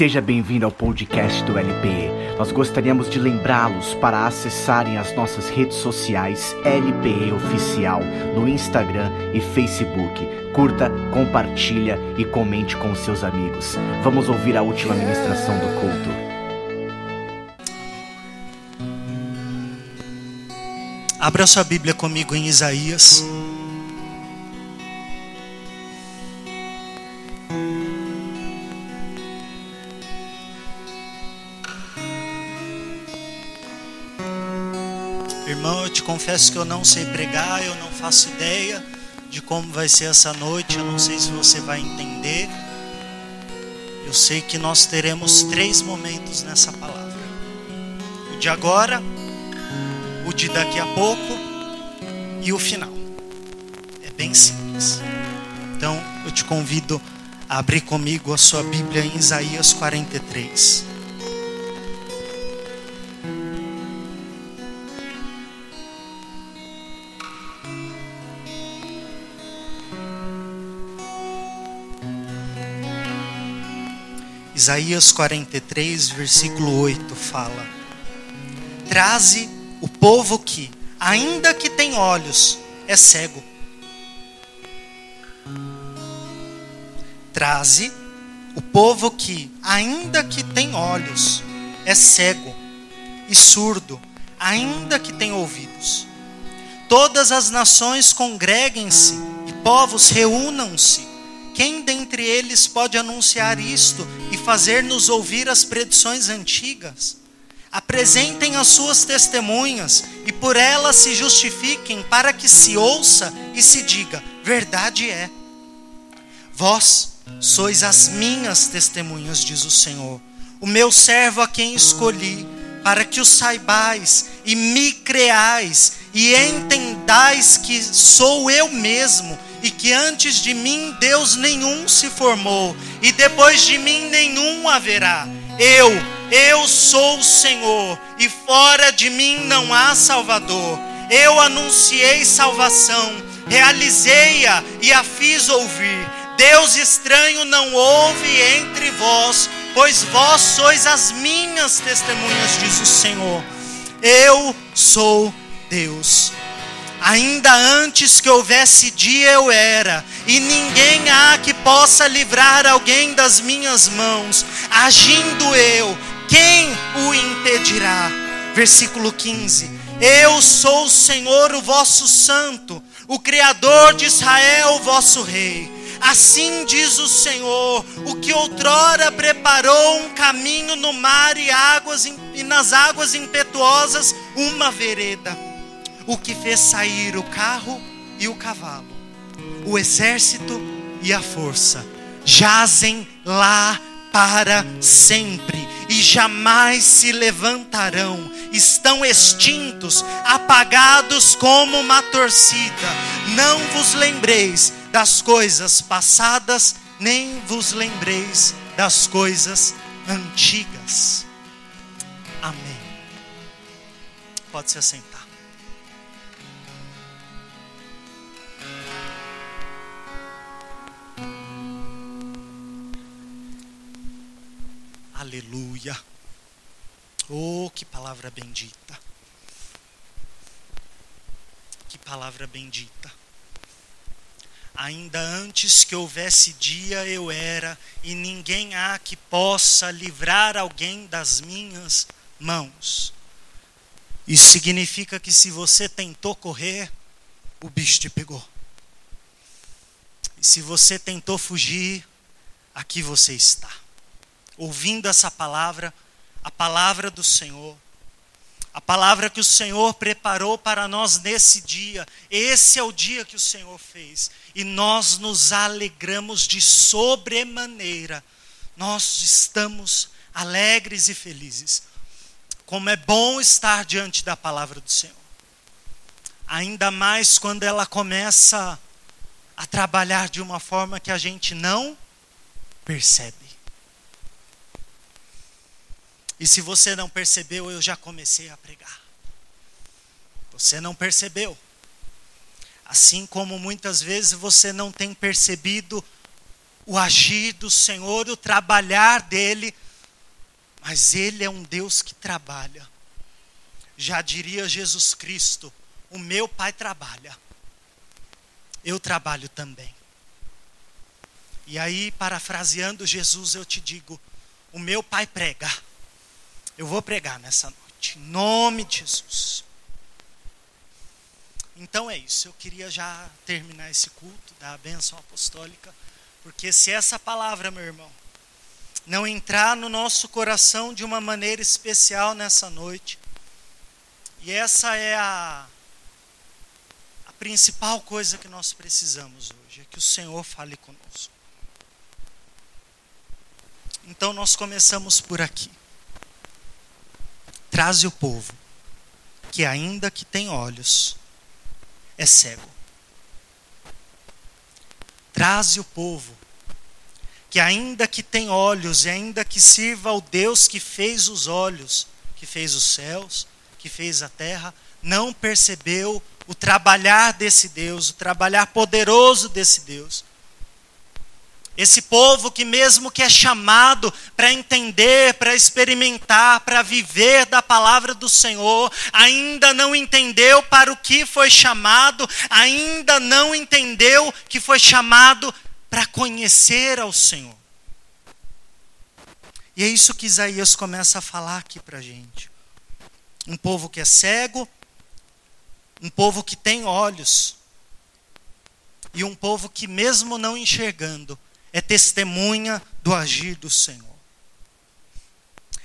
Seja bem-vindo ao podcast do LPE. Nós gostaríamos de lembrá-los para acessarem as nossas redes sociais LPE Oficial no Instagram e Facebook. Curta, compartilha e comente com seus amigos. Vamos ouvir a última ministração do culto. Abra sua Bíblia comigo em Isaías. Confesso que eu não sei pregar, eu não faço ideia de como vai ser essa noite, eu não sei se você vai entender. Eu sei que nós teremos três momentos nessa palavra: o de agora, o de daqui a pouco e o final. É bem simples. Então, eu te convido a abrir comigo a sua Bíblia em Isaías 43. Isaías 43, versículo 8 fala: Traze o povo que, ainda que tem olhos, é cego. Traze o povo que, ainda que tem olhos, é cego e surdo, ainda que tem ouvidos. Todas as nações congreguem-se e povos reúnam-se quem dentre eles pode anunciar isto e fazer-nos ouvir as predições antigas? Apresentem as suas testemunhas e por elas se justifiquem, para que se ouça e se diga: verdade é. Vós sois as minhas testemunhas, diz o Senhor, o meu servo a quem escolhi, para que o saibais e me creais e entendais que sou eu mesmo e que antes de mim Deus nenhum se formou, e depois de mim nenhum haverá. Eu, eu sou o Senhor, e fora de mim não há Salvador. Eu anunciei salvação, realizei-a e a fiz ouvir. Deus estranho não houve entre vós, pois vós sois as minhas testemunhas, diz o Senhor. Eu sou Deus. Ainda antes que houvesse dia eu era, e ninguém há que possa livrar alguém das minhas mãos. Agindo eu, quem o impedirá? Versículo 15: Eu sou o Senhor, o vosso santo, o Criador de Israel, o vosso rei. Assim diz o Senhor, o que outrora preparou um caminho no mar e, águas, e nas águas impetuosas uma vereda o que fez sair o carro e o cavalo, o exército e a força, jazem lá para sempre e jamais se levantarão, estão extintos, apagados como uma torcida. Não vos lembreis das coisas passadas, nem vos lembreis das coisas antigas. Amém. Pode se assentar. Aleluia. Oh, que palavra bendita. Que palavra bendita. Ainda antes que houvesse dia eu era, e ninguém há que possa livrar alguém das minhas mãos. Isso significa que se você tentou correr, o bicho te pegou. E se você tentou fugir, aqui você está ouvindo essa palavra, a palavra do Senhor, a palavra que o Senhor preparou para nós nesse dia. Esse é o dia que o Senhor fez e nós nos alegramos de sobremaneira. Nós estamos alegres e felizes. Como é bom estar diante da palavra do Senhor. Ainda mais quando ela começa a trabalhar de uma forma que a gente não percebe. E se você não percebeu, eu já comecei a pregar. Você não percebeu. Assim como muitas vezes você não tem percebido o agir do Senhor, o trabalhar dele Mas Ele é um Deus que trabalha. Já diria Jesus Cristo: o meu Pai trabalha, eu trabalho também. E aí, parafraseando Jesus, eu te digo: o meu Pai prega, eu vou pregar nessa noite, em nome de Jesus. Então é isso, eu queria já terminar esse culto da bênção apostólica, porque se essa palavra, meu irmão, não entrar no nosso coração de uma maneira especial nessa noite, e essa é a, a principal coisa que nós precisamos hoje, é que o Senhor fale conosco. Então nós começamos por aqui. Traze o povo, que ainda que tem olhos, é cego. Traze o povo, que ainda que tem olhos, e ainda que sirva ao Deus que fez os olhos, que fez os céus, que fez a terra, não percebeu o trabalhar desse Deus, o trabalhar poderoso desse Deus. Esse povo que, mesmo que é chamado para entender, para experimentar, para viver da palavra do Senhor, ainda não entendeu para o que foi chamado, ainda não entendeu que foi chamado para conhecer ao Senhor. E é isso que Isaías começa a falar aqui para a gente. Um povo que é cego, um povo que tem olhos, e um povo que, mesmo não enxergando, é testemunha do agir do Senhor.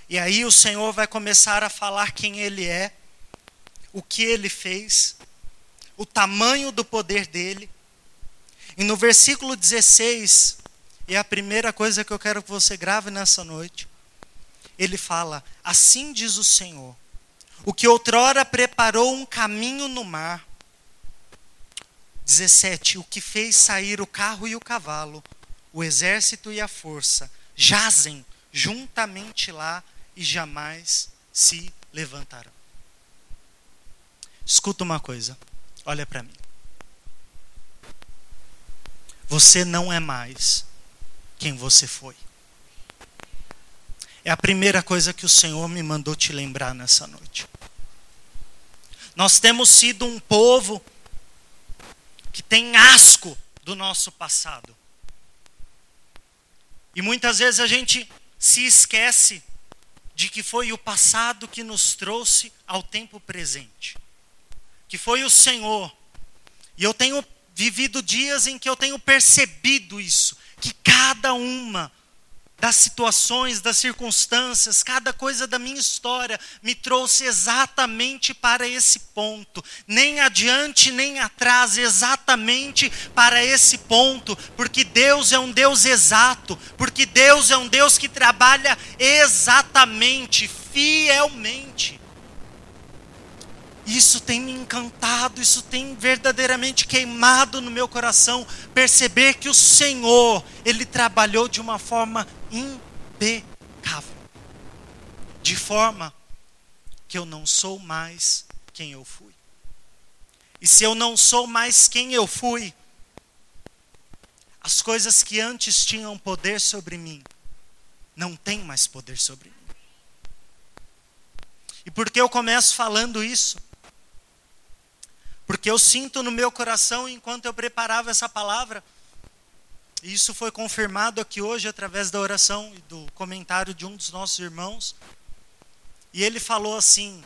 E aí o Senhor vai começar a falar quem Ele é, o que Ele fez, o tamanho do poder dele. E no versículo 16, é a primeira coisa que eu quero que você grave nessa noite, ele fala: Assim diz o Senhor, o que outrora preparou um caminho no mar. 17. O que fez sair o carro e o cavalo, o exército e a força jazem juntamente lá e jamais se levantarão. Escuta uma coisa, olha para mim. Você não é mais quem você foi. É a primeira coisa que o Senhor me mandou te lembrar nessa noite. Nós temos sido um povo que tem asco do nosso passado. E muitas vezes a gente se esquece de que foi o passado que nos trouxe ao tempo presente. Que foi o Senhor. E eu tenho vivido dias em que eu tenho percebido isso, que cada uma das situações, das circunstâncias, cada coisa da minha história me trouxe exatamente para esse ponto, nem adiante nem atrás, exatamente para esse ponto, porque Deus é um Deus exato, porque Deus é um Deus que trabalha exatamente, fielmente. Isso tem me encantado, isso tem verdadeiramente queimado no meu coração perceber que o Senhor, ele trabalhou de uma forma impecável. De forma que eu não sou mais quem eu fui. E se eu não sou mais quem eu fui, as coisas que antes tinham poder sobre mim, não têm mais poder sobre mim. E por que eu começo falando isso? Porque eu sinto no meu coração, enquanto eu preparava essa palavra, e isso foi confirmado aqui hoje através da oração e do comentário de um dos nossos irmãos. E ele falou assim: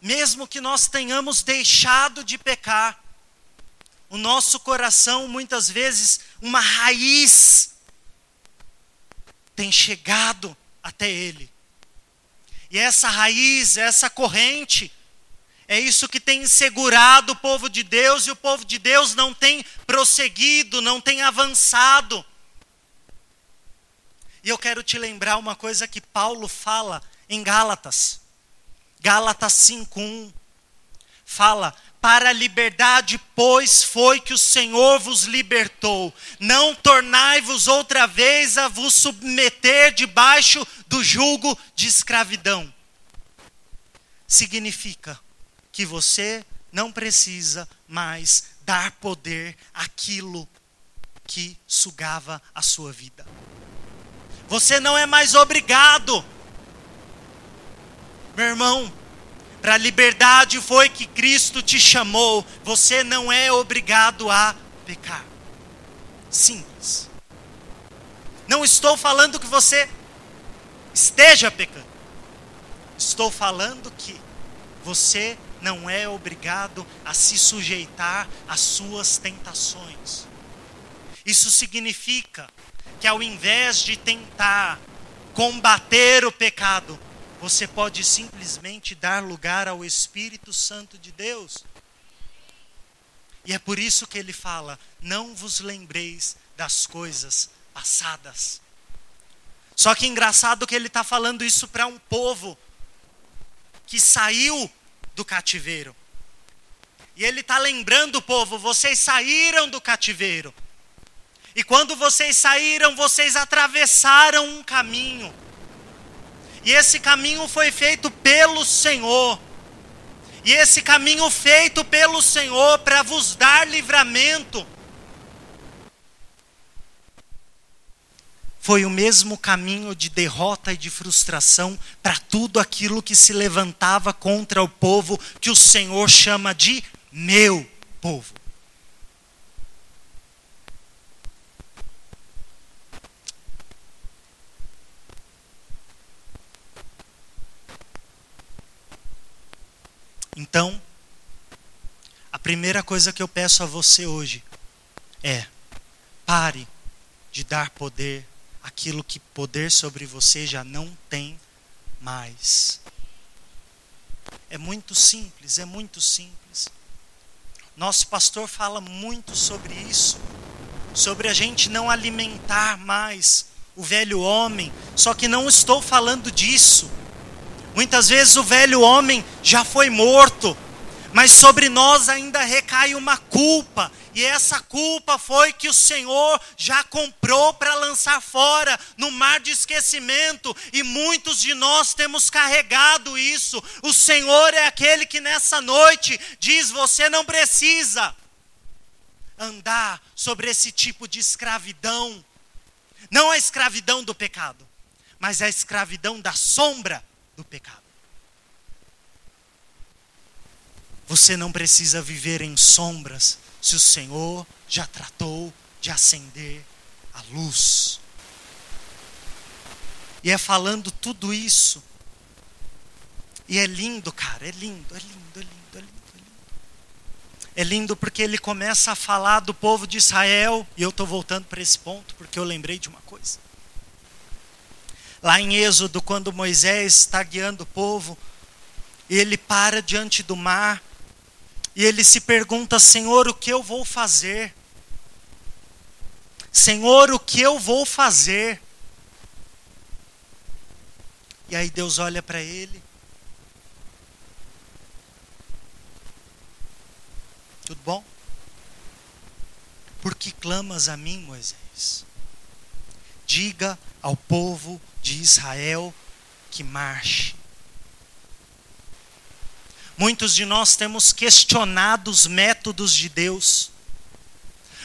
mesmo que nós tenhamos deixado de pecar, o nosso coração, muitas vezes, uma raiz, tem chegado até Ele. E essa raiz, essa corrente, é isso que tem segurado o povo de Deus e o povo de Deus não tem prosseguido, não tem avançado. E eu quero te lembrar uma coisa que Paulo fala em Gálatas. Gálatas 5:1 fala: "Para a liberdade, pois, foi que o Senhor vos libertou. Não tornai-vos outra vez a vos submeter debaixo do jugo de escravidão." Significa que você não precisa mais dar poder àquilo que sugava a sua vida. Você não é mais obrigado Meu irmão, para a liberdade foi que Cristo te chamou. Você não é obrigado a pecar. Simples. Não estou falando que você esteja pecando. Estou falando que você não é obrigado a se sujeitar às suas tentações. Isso significa que ao invés de tentar combater o pecado, você pode simplesmente dar lugar ao Espírito Santo de Deus. E é por isso que ele fala: não vos lembreis das coisas passadas. Só que engraçado que ele está falando isso para um povo que saiu do cativeiro. E ele está lembrando o povo: vocês saíram do cativeiro. E quando vocês saíram, vocês atravessaram um caminho. E esse caminho foi feito pelo Senhor. E esse caminho feito pelo Senhor para vos dar livramento. Foi o mesmo caminho de derrota e de frustração para tudo aquilo que se levantava contra o povo que o Senhor chama de meu povo. Então, a primeira coisa que eu peço a você hoje é: pare de dar poder aquilo que poder sobre você já não tem mais. É muito simples, é muito simples. Nosso pastor fala muito sobre isso, sobre a gente não alimentar mais o velho homem, só que não estou falando disso Muitas vezes o velho homem já foi morto, mas sobre nós ainda recai uma culpa, e essa culpa foi que o Senhor já comprou para lançar fora no mar de esquecimento, e muitos de nós temos carregado isso. O Senhor é aquele que nessa noite diz: você não precisa andar sobre esse tipo de escravidão, não a escravidão do pecado, mas a escravidão da sombra do pecado. Você não precisa viver em sombras se o Senhor já tratou de acender a luz. E é falando tudo isso. E é lindo, cara, é lindo, é lindo, é lindo, é lindo, é lindo. É lindo porque ele começa a falar do povo de Israel, e eu estou voltando para esse ponto porque eu lembrei de uma coisa. Lá em Êxodo, quando Moisés está guiando o povo, ele para diante do mar e ele se pergunta: Senhor, o que eu vou fazer? Senhor, o que eu vou fazer? E aí Deus olha para ele. Tudo bom? Por que clamas a mim, Moisés? Diga ao povo de Israel que marche. Muitos de nós temos questionado os métodos de Deus.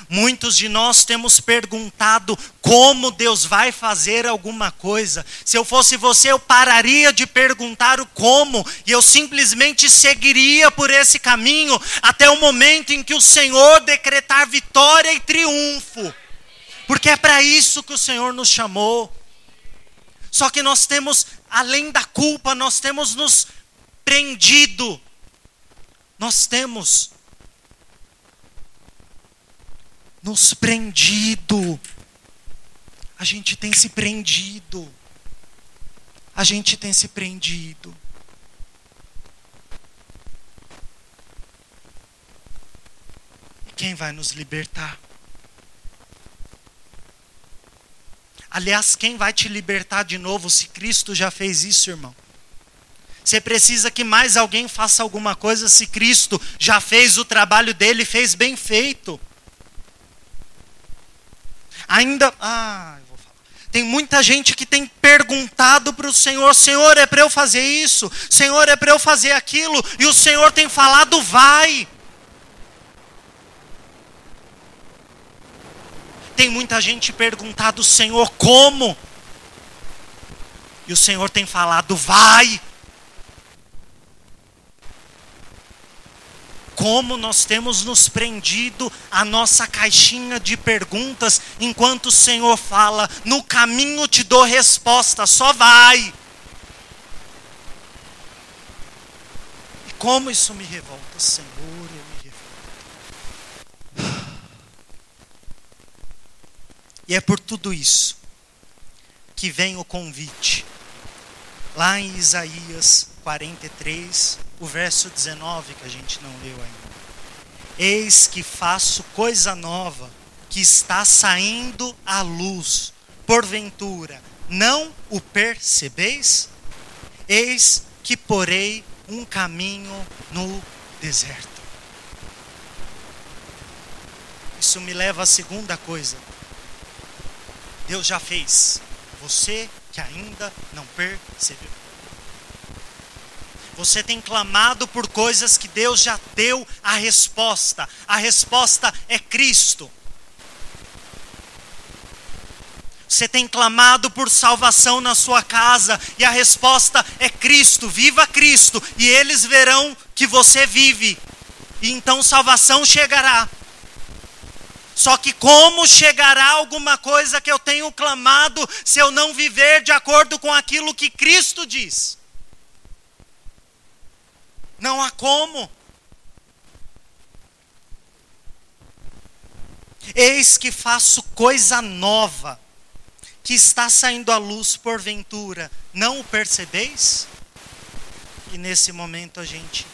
Muitos de nós temos perguntado como Deus vai fazer alguma coisa. Se eu fosse você, eu pararia de perguntar o como e eu simplesmente seguiria por esse caminho até o momento em que o Senhor decretar vitória e triunfo. Porque é para isso que o Senhor nos chamou. Só que nós temos, além da culpa, nós temos nos prendido. Nós temos nos prendido. A gente tem se prendido. A gente tem se prendido. E quem vai nos libertar? Aliás, quem vai te libertar de novo se Cristo já fez isso, irmão? Você precisa que mais alguém faça alguma coisa se Cristo já fez o trabalho dele e fez bem feito. Ainda. Ah, eu vou falar. Tem muita gente que tem perguntado para o Senhor: Senhor, é para eu fazer isso? Senhor, é para eu fazer aquilo? E o Senhor tem falado: vai. Tem muita gente perguntado, Senhor, como? E o Senhor tem falado, vai. Como nós temos nos prendido à nossa caixinha de perguntas, enquanto o Senhor fala: no caminho te dou resposta, só vai. E como isso me revolta, Senhor, eu me revolto. E é por tudo isso que vem o convite. Lá em Isaías 43, o verso 19 que a gente não leu ainda. Eis que faço coisa nova que está saindo à luz. Porventura, não o percebeis? Eis que porei um caminho no deserto. Isso me leva à segunda coisa. Deus já fez. Você que ainda não percebeu. Você tem clamado por coisas que Deus já deu a resposta. A resposta é Cristo. Você tem clamado por salvação na sua casa e a resposta é Cristo. Viva Cristo e eles verão que você vive. E então salvação chegará. Só que como chegará alguma coisa que eu tenho clamado se eu não viver de acordo com aquilo que Cristo diz? Não há como. Eis que faço coisa nova, que está saindo à luz porventura, não o percebeis? E nesse momento a gente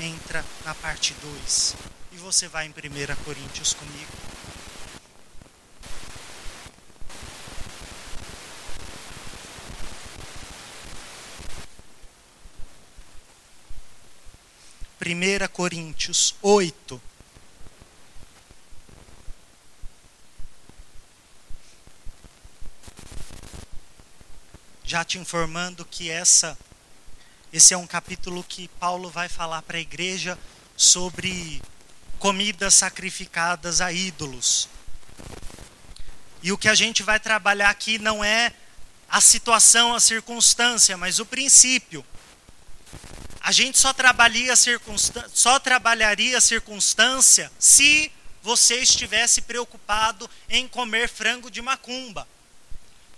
entra na parte 2. E você vai em 1 Coríntios comigo. 1 Coríntios 8. Já te informando que essa esse é um capítulo que Paulo vai falar para a igreja sobre comidas sacrificadas a ídolos. E o que a gente vai trabalhar aqui não é a situação, a circunstância, mas o princípio. A gente só trabalharia, só trabalharia a circunstância se você estivesse preocupado em comer frango de macumba.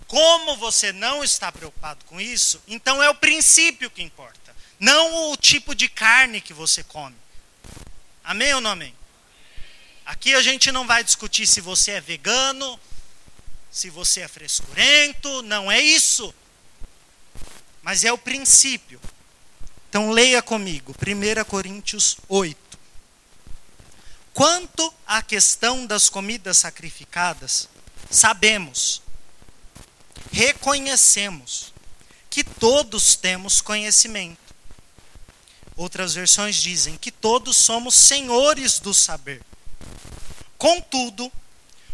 Como você não está preocupado com isso, então é o princípio que importa, não o tipo de carne que você come. Amém ou não amém? Aqui a gente não vai discutir se você é vegano, se você é frescurento, não é isso. Mas é o princípio. Então leia comigo, 1 Coríntios 8. Quanto à questão das comidas sacrificadas, sabemos, reconhecemos que todos temos conhecimento. Outras versões dizem que todos somos senhores do saber. Contudo,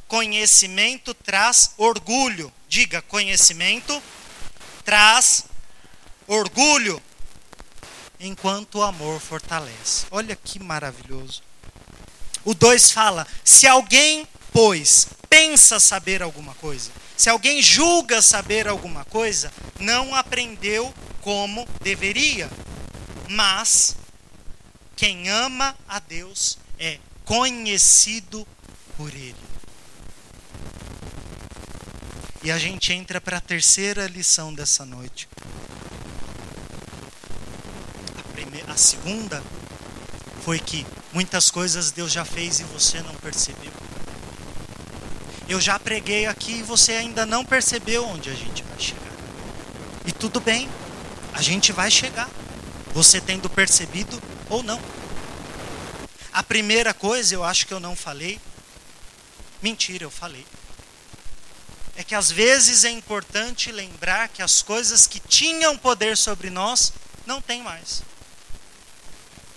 conhecimento traz orgulho. Diga, conhecimento traz orgulho enquanto o amor fortalece. Olha que maravilhoso. O 2 fala: se alguém, pois, pensa saber alguma coisa, se alguém julga saber alguma coisa, não aprendeu como deveria. Mas quem ama a Deus é conhecido por Ele. E a gente entra para a terceira lição dessa noite. A segunda foi que muitas coisas Deus já fez e você não percebeu. Eu já preguei aqui e você ainda não percebeu onde a gente vai chegar. E tudo bem, a gente vai chegar. Você tendo percebido ou não. A primeira coisa, eu acho que eu não falei. Mentira, eu falei. É que às vezes é importante lembrar que as coisas que tinham poder sobre nós não tem mais.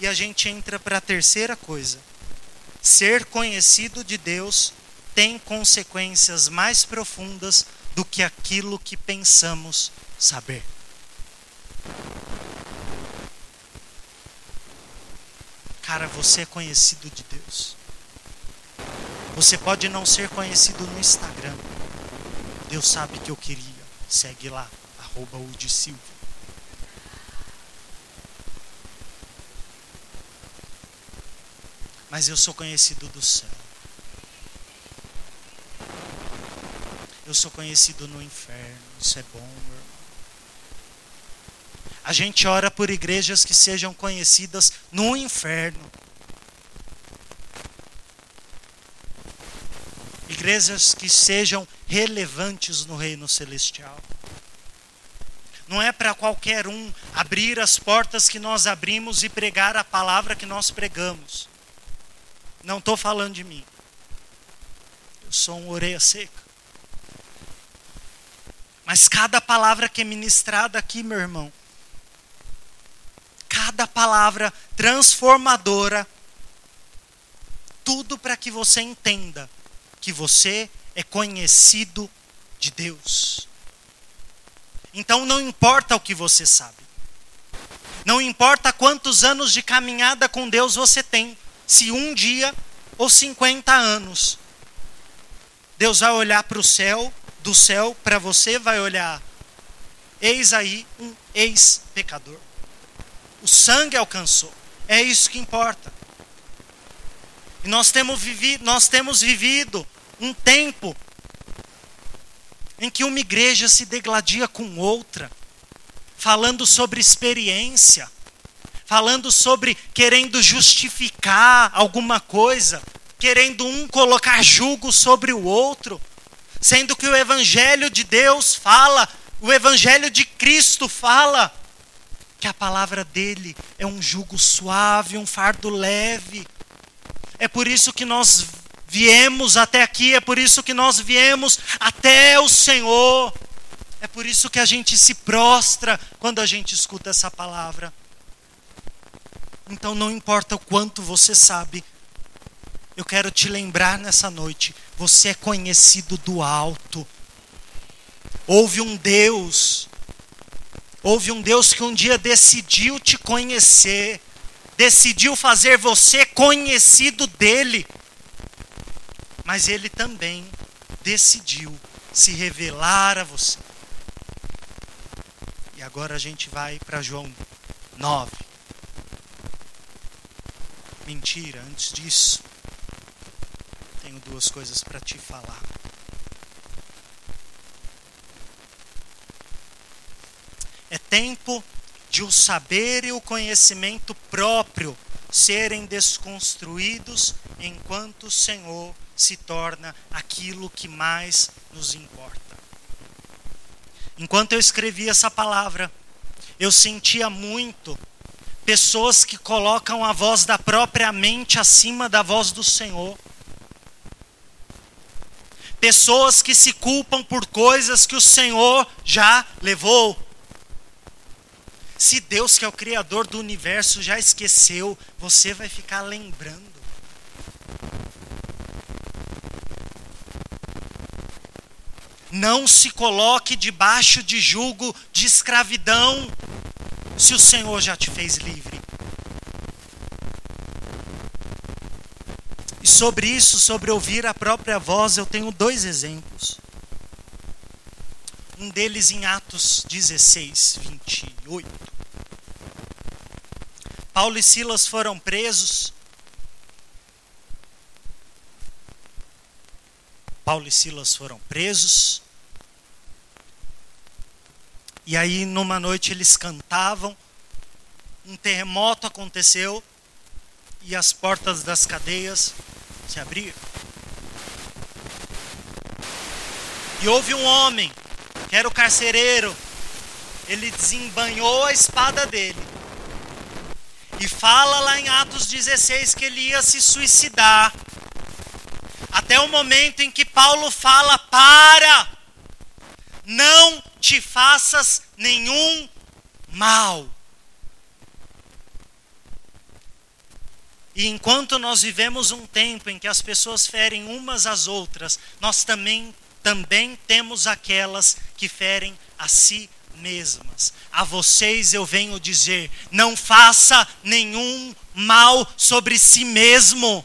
E a gente entra para a terceira coisa. Ser conhecido de Deus tem consequências mais profundas do que aquilo que pensamos saber. Cara, você é conhecido de Deus. Você pode não ser conhecido no Instagram. Deus sabe que eu queria. Segue lá, arroba Silva. Mas eu sou conhecido do céu. Eu sou conhecido no inferno. Isso é bom, meu irmão. A gente ora por igrejas que sejam conhecidas no inferno. Igrejas que sejam relevantes no reino celestial. Não é para qualquer um abrir as portas que nós abrimos e pregar a palavra que nós pregamos. Não estou falando de mim. Eu sou um orelha seca. Mas cada palavra que é ministrada aqui, meu irmão, cada palavra transformadora, tudo para que você entenda que você é conhecido de Deus. Então não importa o que você sabe. Não importa quantos anos de caminhada com Deus você tem, se um dia ou 50 anos. Deus vai olhar para o céu, do céu para você vai olhar. Eis aí um ex-pecador. O sangue alcançou. É isso que importa. E nós temos vivido, nós temos vivido um tempo em que uma igreja se degladia com outra, falando sobre experiência, falando sobre querendo justificar alguma coisa, querendo um colocar julgo sobre o outro, sendo que o evangelho de Deus fala, o evangelho de Cristo fala que a palavra dele é um jugo suave, um fardo leve. É por isso que nós viemos até aqui, é por isso que nós viemos até o Senhor. É por isso que a gente se prostra quando a gente escuta essa palavra. Então não importa o quanto você sabe, eu quero te lembrar nessa noite: você é conhecido do alto. Houve um Deus, houve um Deus que um dia decidiu te conhecer, decidiu fazer você conhecido dele mas ele também decidiu se revelar a você. E agora a gente vai para João 9. Mentira, antes disso, tenho duas coisas para te falar. É tempo de o saber e o conhecimento próprio serem desconstruídos enquanto o Senhor se torna aquilo que mais nos importa. Enquanto eu escrevia essa palavra, eu sentia muito pessoas que colocam a voz da própria mente acima da voz do Senhor. Pessoas que se culpam por coisas que o Senhor já levou. Se Deus, que é o Criador do universo, já esqueceu, você vai ficar lembrando. Não se coloque debaixo de julgo de escravidão, se o Senhor já te fez livre. E sobre isso, sobre ouvir a própria voz, eu tenho dois exemplos. Um deles em Atos 16, 28. Paulo e Silas foram presos. Paulo e Silas foram presos. E aí, numa noite, eles cantavam. Um terremoto aconteceu. E as portas das cadeias se abriram. E houve um homem, que era o carcereiro. Ele desembanhou a espada dele. E fala lá em Atos 16 que ele ia se suicidar. Até o momento em que Paulo fala: para, não te faças nenhum mal. E enquanto nós vivemos um tempo em que as pessoas ferem umas às outras, nós também, também temos aquelas que ferem a si mesmas. A vocês eu venho dizer: não faça nenhum mal sobre si mesmo.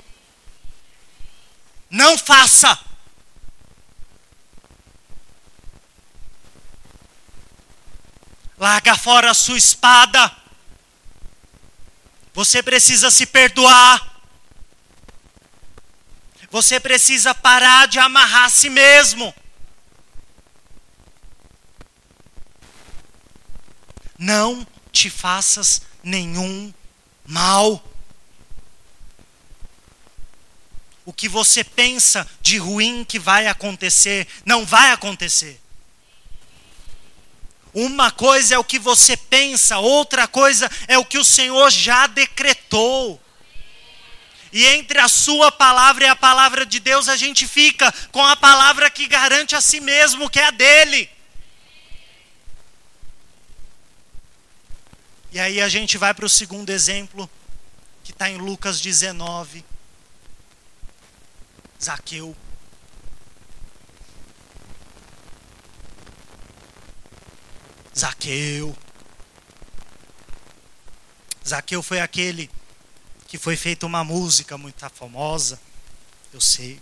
Não faça. Larga fora a sua espada. Você precisa se perdoar. Você precisa parar de amarrar a si mesmo. Não te faças nenhum mal. O que você pensa de ruim que vai acontecer, não vai acontecer. Uma coisa é o que você pensa, outra coisa é o que o Senhor já decretou. E entre a sua palavra e a palavra de Deus, a gente fica com a palavra que garante a si mesmo, que é a dele. E aí a gente vai para o segundo exemplo, que está em Lucas 19. Zaqueu. Zaqueu. Zaqueu foi aquele que foi feita uma música muito famosa, eu sei.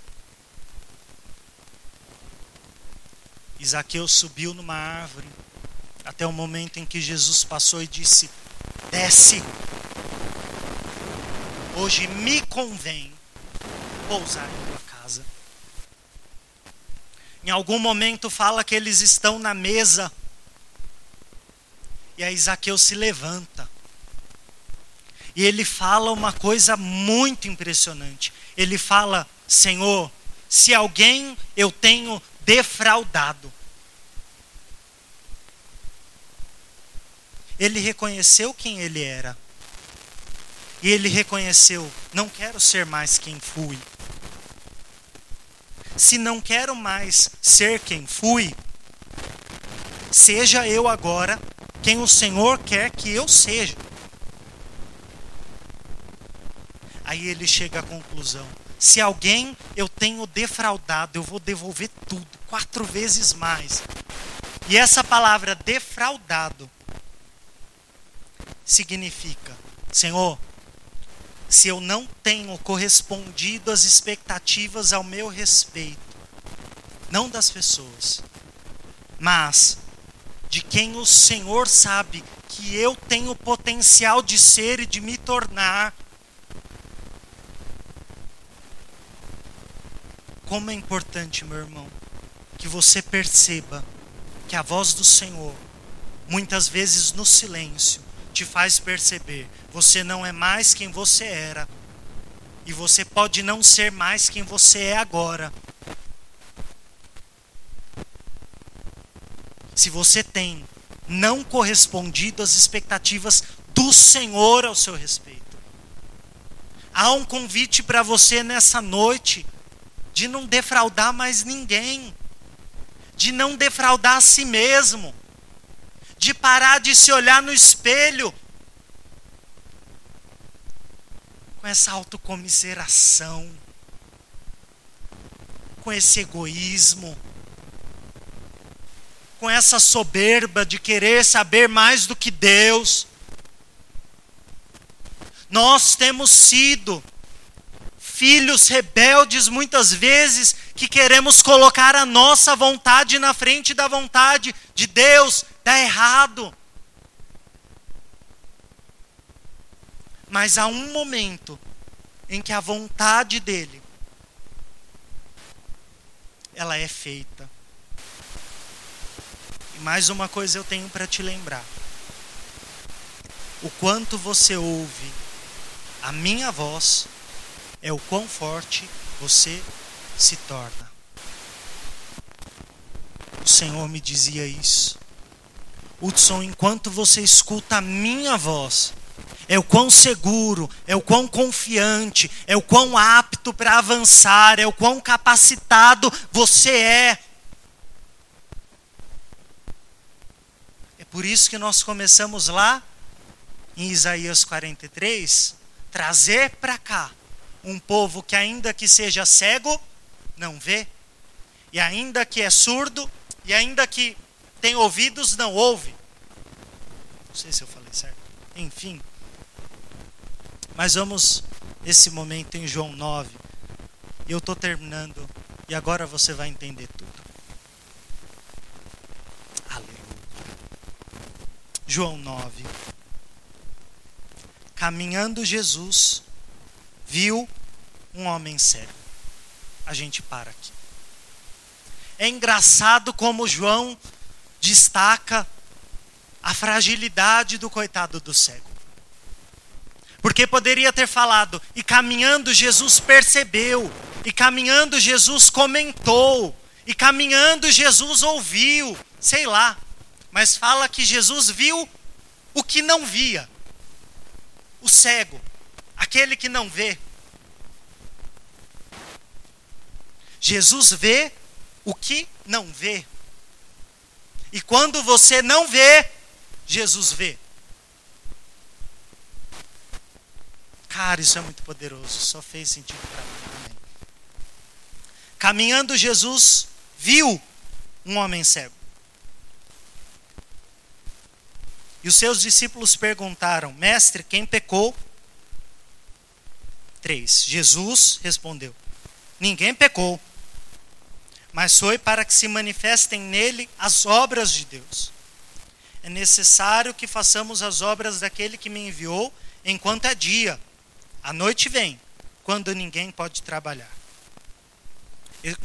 Zaqueu subiu numa árvore até o momento em que Jesus passou e disse: Desce. Hoje me convém pousar em tua casa. Em algum momento fala que eles estão na mesa. E aí Zaqueu se levanta. E ele fala uma coisa muito impressionante. Ele fala: Senhor, se alguém eu tenho defraudado, ele reconheceu quem ele era. E ele reconheceu: não quero ser mais quem fui. Se não quero mais ser quem fui, seja eu agora quem o Senhor quer que eu seja. Aí ele chega à conclusão: se alguém eu tenho defraudado, eu vou devolver tudo, quatro vezes mais. E essa palavra defraudado significa: Senhor, se eu não tenho correspondido às expectativas ao meu respeito, não das pessoas, mas de quem o Senhor sabe que eu tenho potencial de ser e de me tornar. Como é importante, meu irmão, que você perceba que a voz do Senhor, muitas vezes no silêncio, te faz perceber: você não é mais quem você era. E você pode não ser mais quem você é agora. Se você tem não correspondido às expectativas do Senhor ao seu respeito. Há um convite para você nessa noite de não defraudar mais ninguém, de não defraudar a si mesmo de parar de se olhar no espelho com essa autocomiseração, com esse egoísmo, com essa soberba de querer saber mais do que Deus. Nós temos sido filhos rebeldes muitas vezes que queremos colocar a nossa vontade na frente da vontade de Deus, dá errado. Mas há um momento em que a vontade dele ela é feita. E mais uma coisa eu tenho para te lembrar. O quanto você ouve a minha voz é o quão forte você se torna. O Senhor me dizia isso. Hudson, enquanto você escuta a minha voz, é o quão seguro, é o quão confiante, é o quão apto para avançar, é o quão capacitado você é. Por isso que nós começamos lá em Isaías 43, trazer para cá um povo que ainda que seja cego, não vê, e ainda que é surdo, e ainda que tem ouvidos, não ouve. Não sei se eu falei certo. Enfim. Mas vamos nesse momento em João 9. E eu estou terminando. E agora você vai entender tudo. Aleluia. João 9. Caminhando Jesus, viu um homem cego. a gente para aqui. É engraçado como João destaca a fragilidade do coitado do cego. Porque poderia ter falado, e caminhando Jesus percebeu, e caminhando Jesus comentou, e caminhando Jesus ouviu, sei lá. Mas fala que Jesus viu o que não via. O cego, aquele que não vê. Jesus vê o que não vê. E quando você não vê, Jesus vê. Cara, isso é muito poderoso. Só fez sentido para mim. Amém. Caminhando, Jesus viu um homem cego. E os seus discípulos perguntaram: Mestre, quem pecou? Três. Jesus respondeu: Ninguém pecou mas foi para que se manifestem nele as obras de Deus. É necessário que façamos as obras daquele que me enviou enquanto é dia. A noite vem, quando ninguém pode trabalhar.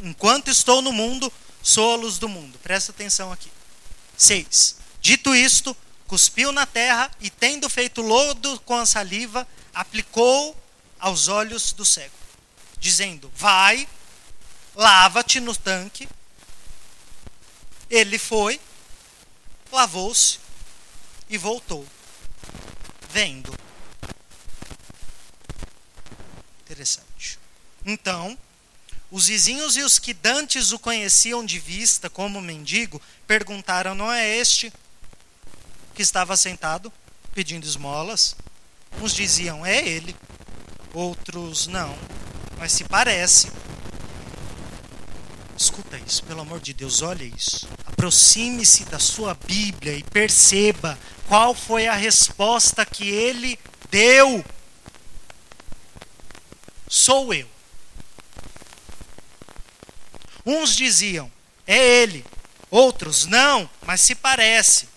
Enquanto estou no mundo, sou a luz do mundo. Presta atenção aqui. 6. Dito isto, cuspiu na terra e, tendo feito lodo com a saliva, aplicou aos olhos do cego, dizendo: Vai, lava-te no tanque. Ele foi, lavou-se e voltou, vendo. Interessante. Então, os vizinhos e os que dantes o conheciam de vista como mendigo perguntaram: Não é este que estava sentado pedindo esmolas? Uns diziam: É ele. Outros: Não, mas se parece. Escuta isso, pelo amor de Deus, olha isso. Aproxime-se da sua Bíblia e perceba qual foi a resposta que ele deu. Sou eu. Uns diziam, é ele. Outros, não, mas se parece.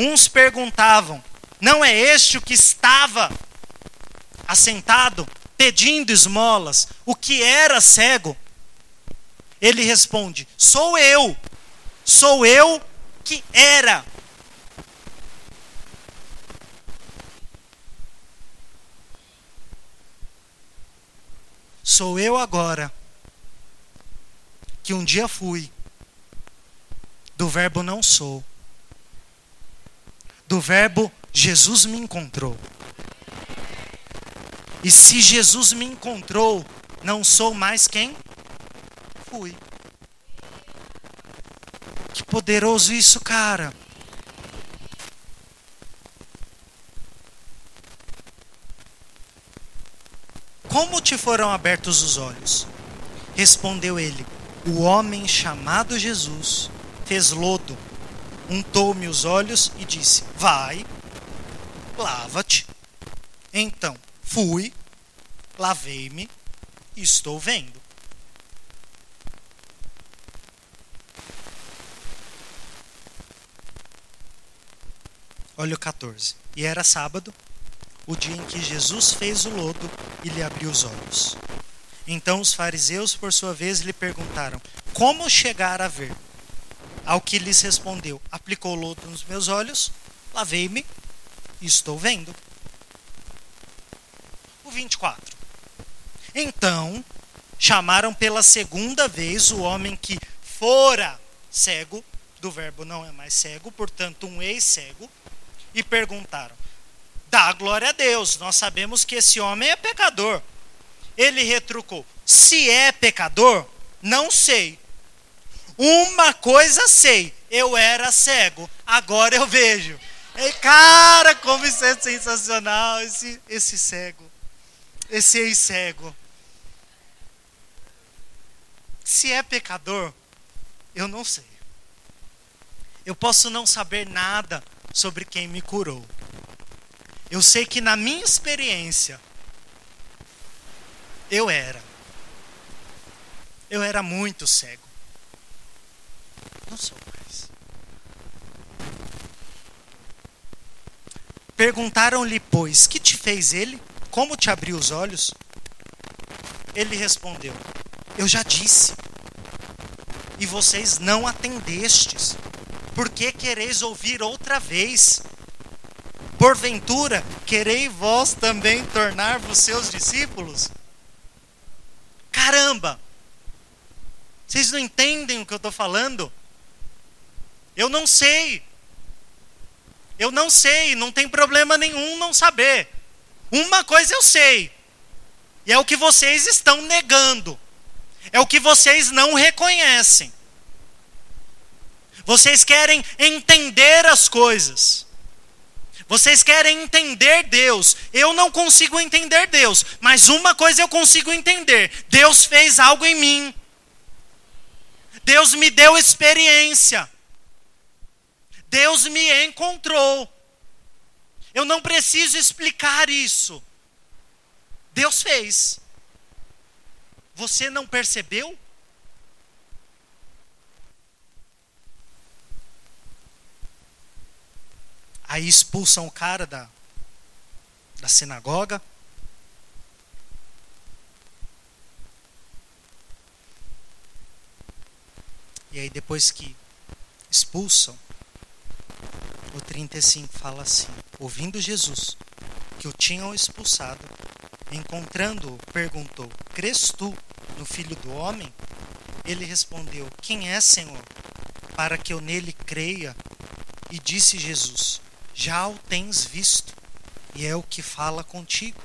Uns perguntavam, não é este o que estava assentado pedindo esmolas, o que era cego? Ele responde: Sou eu. Sou eu que era. Sou eu agora que um dia fui. Do verbo não sou. Do verbo Jesus me encontrou. E se Jesus me encontrou, não sou mais quem? fui. Que poderoso isso, cara. Como te foram abertos os olhos? Respondeu ele: O homem chamado Jesus fez lodo, untou-me os olhos e disse: Vai, lava-te. Então fui, lavei-me e estou vendo. Olha o 14. E era sábado, o dia em que Jesus fez o lodo e lhe abriu os olhos. Então os fariseus, por sua vez, lhe perguntaram: Como chegar a ver? Ao que lhes respondeu: Aplicou lodo nos meus olhos, lavei-me e estou vendo. O 24. Então chamaram pela segunda vez o homem que fora cego, do verbo não é mais cego, portanto, um ex-cego, e perguntaram: Dá glória a Deus, nós sabemos que esse homem é pecador. Ele retrucou: Se é pecador, não sei. Uma coisa sei, eu era cego, agora eu vejo. E, cara, como isso é sensacional, esse, esse cego, esse ex-cego. Se é pecador, eu não sei. Eu posso não saber nada sobre quem me curou. Eu sei que na minha experiência, eu era. Eu era muito cego. Não sou mais. Perguntaram-lhe, pois, que te fez ele? Como te abriu os olhos? Ele respondeu: Eu já disse. E vocês não atendestes. Por que quereis ouvir outra vez? Porventura, querei vós também tornar-vos seus discípulos? Caramba! Vocês não entendem o que eu estou falando? Eu não sei. Eu não sei, não tem problema nenhum não saber. Uma coisa eu sei, e é o que vocês estão negando, é o que vocês não reconhecem. Vocês querem entender as coisas. Vocês querem entender Deus. Eu não consigo entender Deus, mas uma coisa eu consigo entender: Deus fez algo em mim. Deus me deu experiência. Deus me encontrou. Eu não preciso explicar isso. Deus fez. Você não percebeu? Aí expulsam o cara da, da sinagoga. E aí depois que expulsam, 35 fala assim: Ouvindo Jesus que o tinham expulsado, encontrando-o, perguntou: Crês tu no Filho do Homem? Ele respondeu: Quem é, Senhor? Para que eu nele creia. E disse Jesus: Já o tens visto, e é o que fala contigo.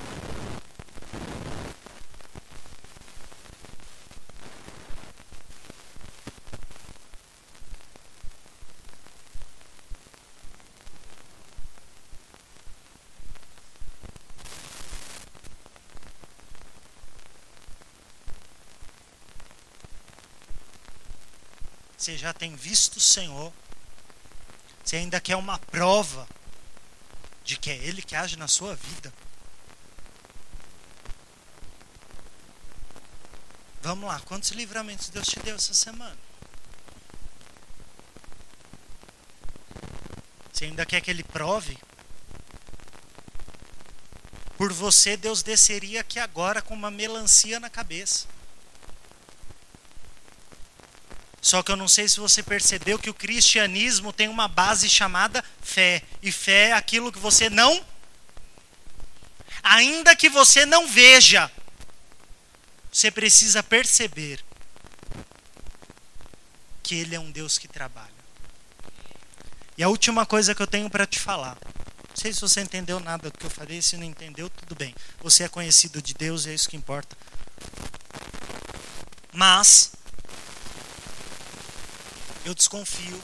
Você já tem visto o Senhor. Você ainda quer uma prova de que é Ele que age na sua vida. Vamos lá, quantos livramentos Deus te deu essa semana? Você ainda quer que Ele prove? Por você, Deus desceria aqui agora com uma melancia na cabeça. Só que eu não sei se você percebeu que o cristianismo tem uma base chamada fé. E fé é aquilo que você não. Ainda que você não veja, você precisa perceber que Ele é um Deus que trabalha. E a última coisa que eu tenho para te falar. Não sei se você entendeu nada do que eu falei, se não entendeu, tudo bem. Você é conhecido de Deus e é isso que importa. Mas eu desconfio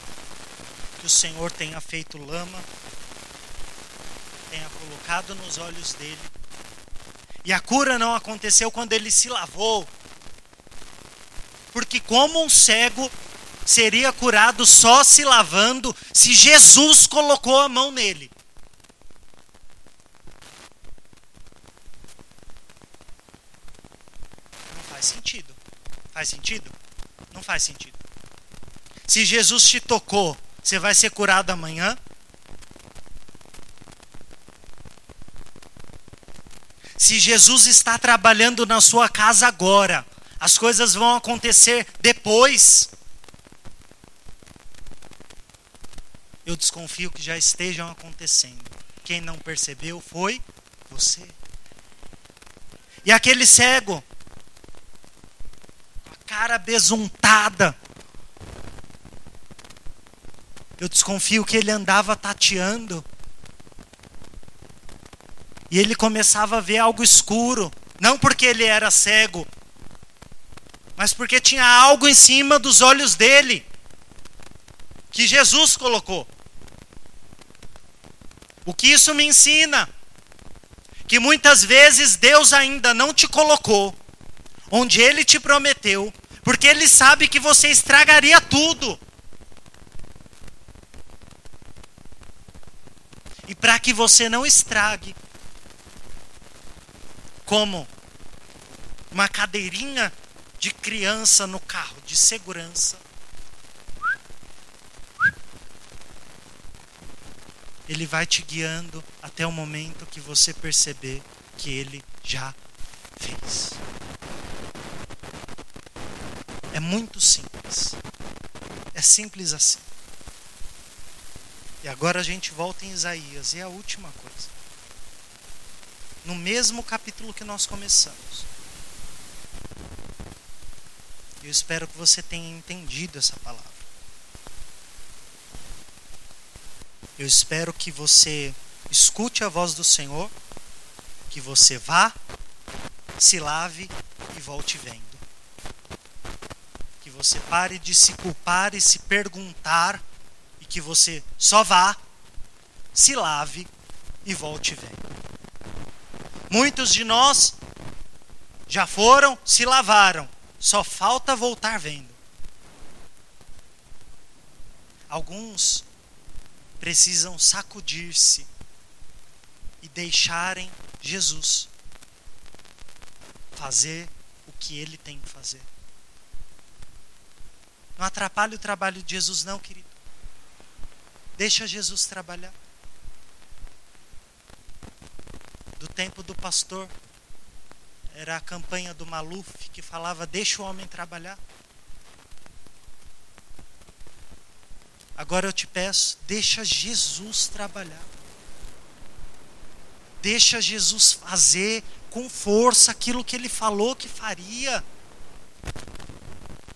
que o Senhor tenha feito lama, tenha colocado nos olhos dele. E a cura não aconteceu quando ele se lavou. Porque, como um cego seria curado só se lavando, se Jesus colocou a mão nele. Não faz sentido. Faz sentido? Não faz sentido. Se Jesus te tocou, você vai ser curado amanhã? Se Jesus está trabalhando na sua casa agora, as coisas vão acontecer depois. Eu desconfio que já estejam acontecendo. Quem não percebeu foi você. E aquele cego, com a cara besuntada, eu desconfio que ele andava tateando. E ele começava a ver algo escuro. Não porque ele era cego, mas porque tinha algo em cima dos olhos dele. Que Jesus colocou. O que isso me ensina? Que muitas vezes Deus ainda não te colocou onde ele te prometeu, porque ele sabe que você estragaria tudo. E para que você não estrague, como uma cadeirinha de criança no carro de segurança, ele vai te guiando até o momento que você perceber que ele já fez. É muito simples. É simples assim. E agora a gente volta em Isaías, e a última coisa. No mesmo capítulo que nós começamos. Eu espero que você tenha entendido essa palavra. Eu espero que você escute a voz do Senhor, que você vá, se lave e volte vendo. Que você pare de se culpar e se perguntar que você só vá, se lave e volte vendo. Muitos de nós já foram, se lavaram, só falta voltar vendo. Alguns precisam sacudir-se e deixarem Jesus fazer o que ele tem que fazer. Não atrapalhe o trabalho de Jesus, não, querido. Deixa Jesus trabalhar. Do tempo do pastor, era a campanha do Maluf que falava: Deixa o homem trabalhar. Agora eu te peço, deixa Jesus trabalhar. Deixa Jesus fazer com força aquilo que ele falou que faria.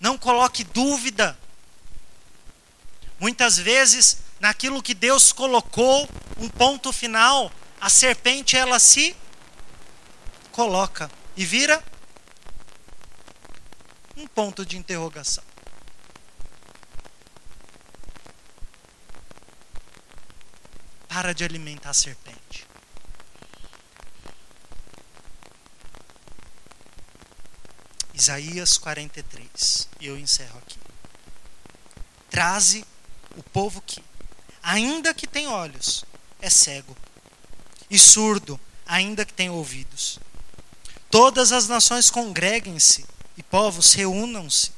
Não coloque dúvida. Muitas vezes, naquilo que Deus colocou, um ponto final, a serpente ela se coloca e vira um ponto de interrogação. Para de alimentar a serpente. Isaías 43. E eu encerro aqui. Traze o povo que, ainda que tem olhos, é cego, e surdo, ainda que tem ouvidos. Todas as nações congreguem-se e povos reúnam-se.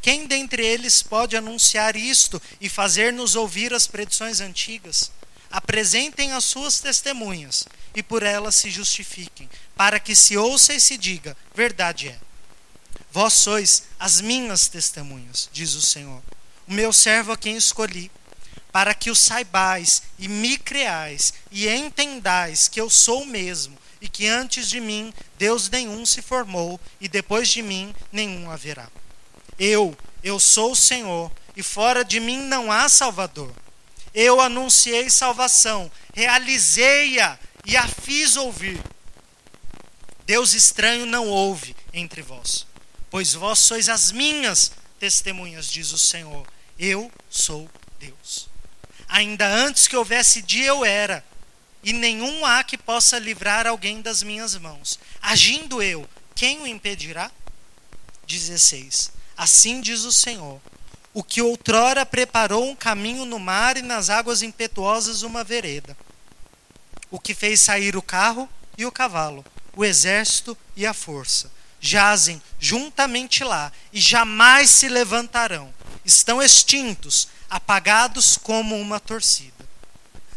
Quem dentre eles pode anunciar isto e fazer-nos ouvir as predições antigas? Apresentem as suas testemunhas e por elas se justifiquem, para que se ouça e se diga: verdade é. Vós sois as minhas testemunhas, diz o Senhor, o meu servo a quem escolhi, para que o saibais e me creais e entendais que eu sou o mesmo e que antes de mim Deus nenhum se formou e depois de mim nenhum haverá. Eu, eu sou o Senhor e fora de mim não há Salvador. Eu anunciei salvação, realizei-a e a fiz ouvir. Deus estranho não houve entre vós, pois vós sois as minhas testemunhas, diz o Senhor. Eu sou Deus. Ainda antes que houvesse dia eu era, e nenhum há que possa livrar alguém das minhas mãos. Agindo eu, quem o impedirá? 16. Assim diz o Senhor: o que outrora preparou um caminho no mar e nas águas impetuosas uma vereda. O que fez sair o carro e o cavalo, o exército e a força. Jazem juntamente lá e jamais se levantarão. Estão extintos, apagados como uma torcida.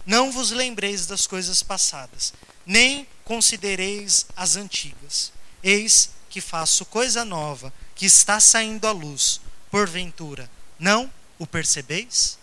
Não vos lembreis das coisas passadas, nem considereis as antigas. Eis que faço coisa nova, que está saindo à luz. Porventura, não o percebeis?